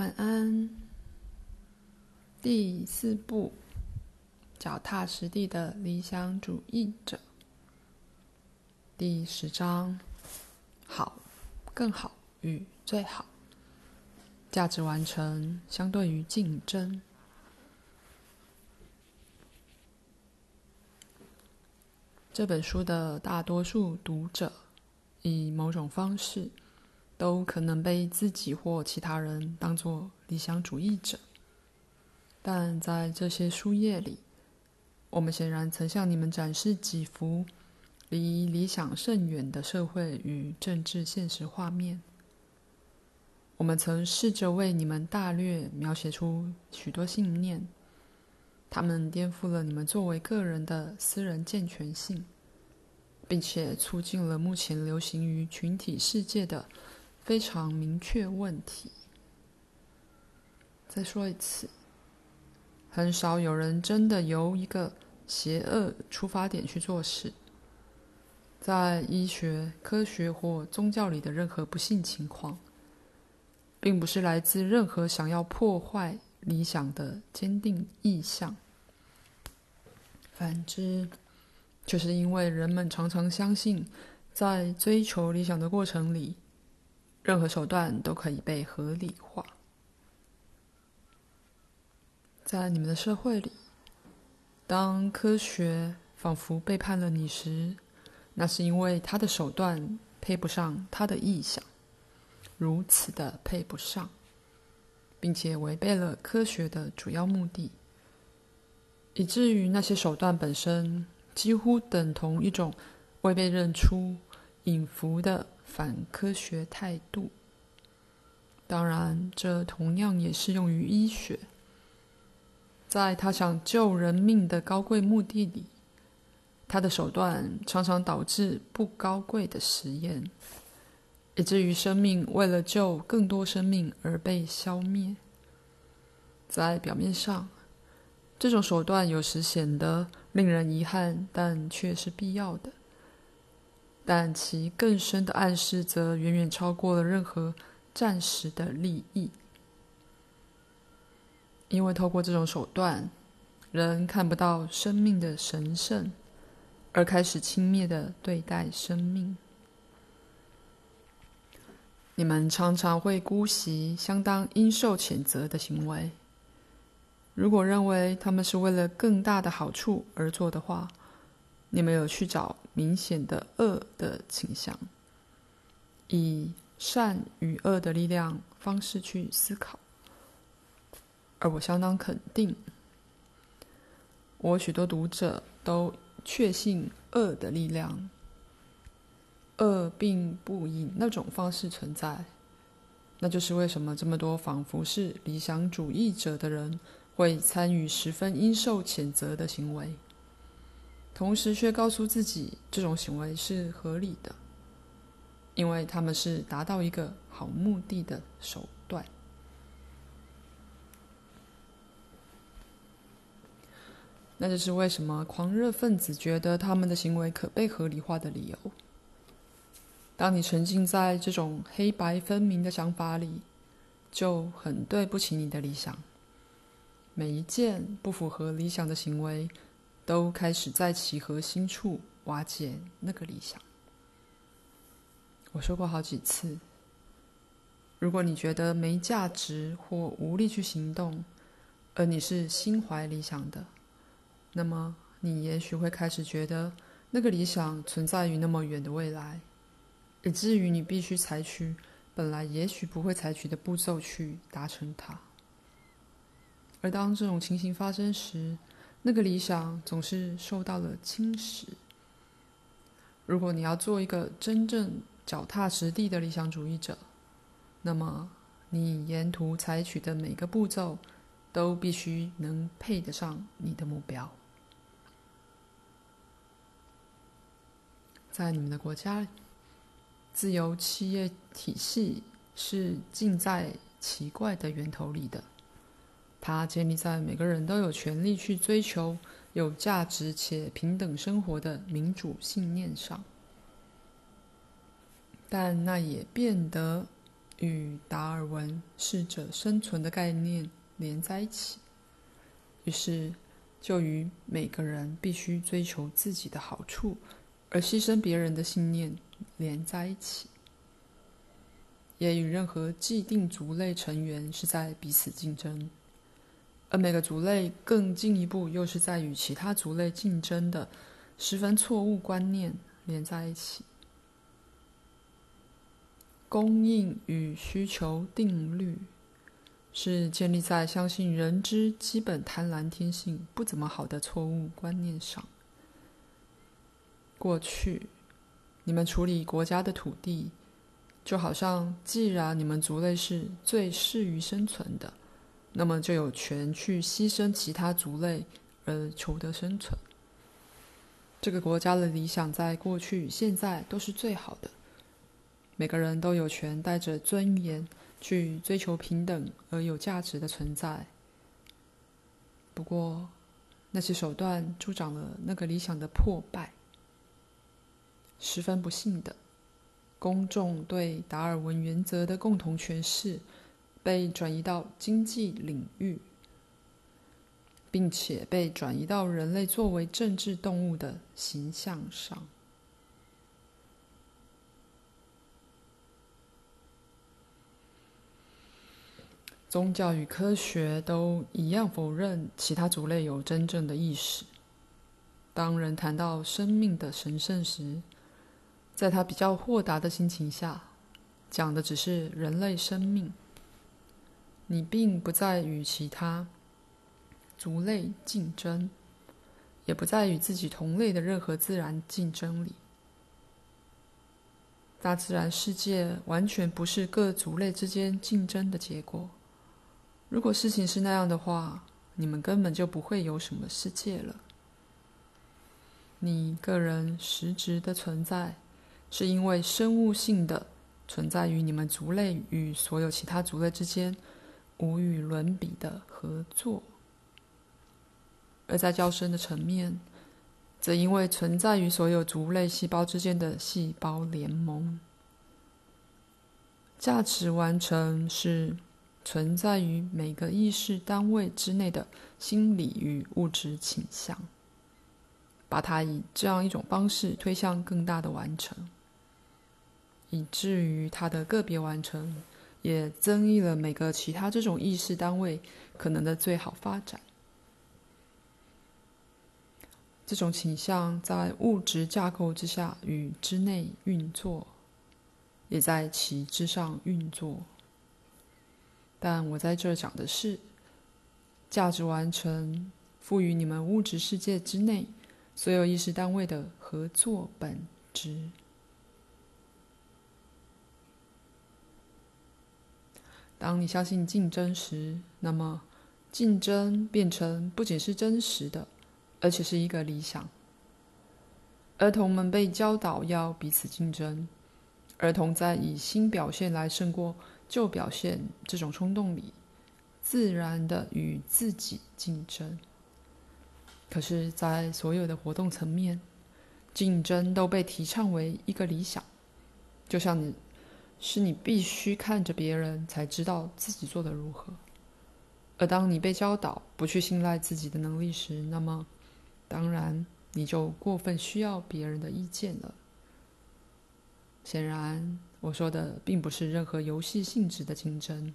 晚安。第四步，脚踏实地的理想主义者。第十章，好、更好与最好。价值完成相对于竞争。这本书的大多数读者，以某种方式，都可能被自己或其他人当作理想主义者，但在这些书页里，我们显然曾向你们展示几幅离理想甚远的社会与政治现实画面。我们曾试着为你们大略描写出许多信念，他们颠覆了你们作为个人的私人健全性，并且促进了目前流行于群体世界的。非常明确问题。再说一次，很少有人真的由一个邪恶出发点去做事。在医学、科学或宗教里的任何不幸情况，并不是来自任何想要破坏理想的坚定意向。反之，就是因为人们常常相信，在追求理想的过程里，任何手段都可以被合理化。在你们的社会里，当科学仿佛背叛了你时，那是因为他的手段配不上他的意向，如此的配不上，并且违背了科学的主要目的，以至于那些手段本身几乎等同一种未被认出、隐伏的。反科学态度，当然，这同样也适用于医学。在他想救人命的高贵目的里，他的手段常常导致不高贵的实验，以至于生命为了救更多生命而被消灭。在表面上，这种手段有时显得令人遗憾，但却是必要的。但其更深的暗示则远远超过了任何暂时的利益，因为透过这种手段，人看不到生命的神圣，而开始轻蔑的对待生命。你们常常会姑息相当应受谴责的行为，如果认为他们是为了更大的好处而做的话，你没有去找明显的恶的倾向，以善与恶的力量方式去思考，而我相当肯定，我许多读者都确信恶的力量，恶并不以那种方式存在，那就是为什么这么多仿佛是理想主义者的人会参与十分应受谴责的行为。同时却告诉自己，这种行为是合理的，因为他们是达到一个好目的的手段。那就是为什么狂热分子觉得他们的行为可被合理化的理由。当你沉浸在这种黑白分明的想法里，就很对不起你的理想。每一件不符合理想的行为，都开始在其核心处瓦解那个理想。我说过好几次，如果你觉得没价值或无力去行动，而你是心怀理想的，那么你也许会开始觉得那个理想存在于那么远的未来，以至于你必须采取本来也许不会采取的步骤去达成它。而当这种情形发生时，那个理想总是受到了侵蚀。如果你要做一个真正脚踏实地的理想主义者，那么你沿途采取的每个步骤都必须能配得上你的目标。在你们的国家，自由企业体系是浸在奇怪的源头里的。它建立在每个人都有权利去追求有价值且平等生活的民主信念上，但那也变得与达尔文“适者生存”的概念连在一起，于是就与每个人必须追求自己的好处而牺牲别人的信念连在一起，也与任何既定族类成员是在彼此竞争，而每个族类更进一步又是在与其他族类竞争的十分错误观念连在一起。供应与需求定律是建立在相信人之基本贪婪天性不怎么好的错误观念上。过去，你们处理国家的土地，就好像既然你们族类是最适于生存的，那么就有权去牺牲其他族类而求得生存。这个国家的理想在过去与现在都是最好的。每个人都有权带着尊严去追求平等而有价值的存在。不过，那些手段助长了那个理想的破败。十分不幸的，公众对达尔文原则的共同诠释被转移到经济领域，并且被转移到人类作为政治动物的形象上。宗教与科学都一样否认其他族类有真正的意识。当人谈到生命的神圣时，在他比较豁达的心情下，讲的只是人类生命。你并不在与其他族类竞争，也不在与自己同类的任何自然竞争里。大自然世界完全不是各族类之间竞争的结果。如果事情是那样的话，你们根本就不会有什么世界了。你个人实质的存在，是因为生物性的存在于你们族类与所有其他族类之间无与伦比的合作；而在较深的层面，则因为存在于所有族类细胞之间的细胞联盟。价值完成是。存在于每个意识单位之内的心理与物质倾向，把它以这样一种方式推向更大的完成，以至于它的个别完成也增益了每个其他这种意识单位可能的最好发展。这种倾向在物质架构之下与之内运作，也在其之上运作。但我在这讲的是，价值完成赋予你们物质世界之内所有意识单位的合作本质。当你相信竞争时，那么竞争变成不仅是真实的，而且是一个理想。儿童们被教导要彼此竞争，儿童在以新表现来胜过。旧表现这种冲动里，自然的与自己竞争。可是，在所有的活动层面，竞争都被提倡为一个理想，就像你是你必须看着别人才知道自己做的如何。而当你被教导不去信赖自己的能力时，那么，当然你就过分需要别人的意见了。显然。我说的并不是任何游戏性质的竞争，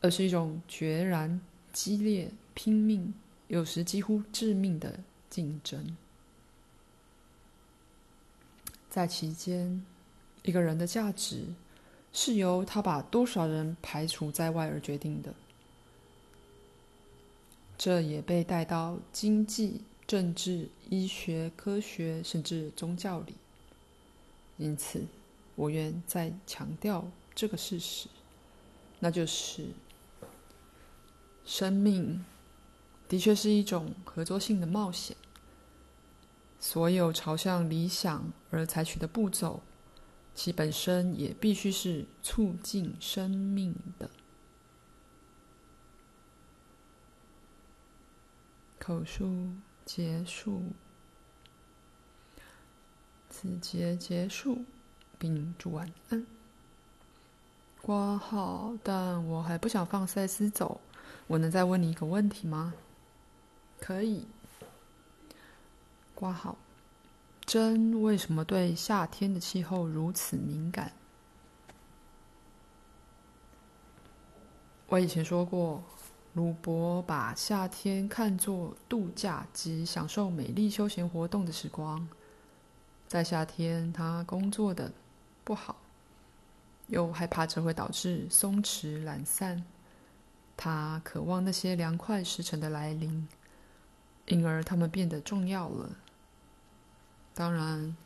而是一种决然、激烈、拼命，有时几乎致命的竞争。在其间，一个人的价值是由他把多少人排除在外而决定的。这也被带到经济、政治、医学、科学，甚至宗教里。因此，我愿再强调这个事实，那就是生命的确是一种合作性的冒险。所有朝向理想而采取的步骤，其本身也必须是促进生命的。口述结束，此节结束。并祝晚安。挂号，但我还不想放赛斯走。我能再问你一个问题吗？可以。挂号。真为什么对夏天的气候如此敏感？我以前说过，鲁伯把夏天看作度假及享受美丽休闲活动的时光。在夏天，他工作的不好，又害怕这会导致松弛懒散。他渴望那些凉快时辰的来临，因而他们变得重要了。当然，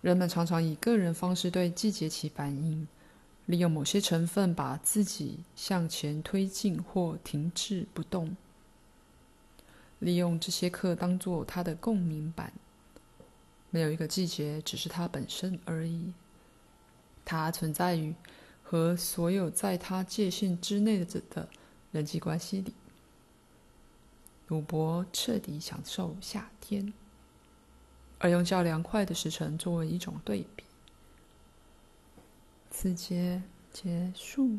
人们常常以个人方式对季节起反应，利用某些成分把自己向前推进或停滞不动，利用这些课当作它的共鸣板。没有一个季节只是它本身而已，它存在于和所有在它界限之内的的人际关系里。鲁伯彻底享受夏天。而用较凉快的时辰作为一种对比。此节结束。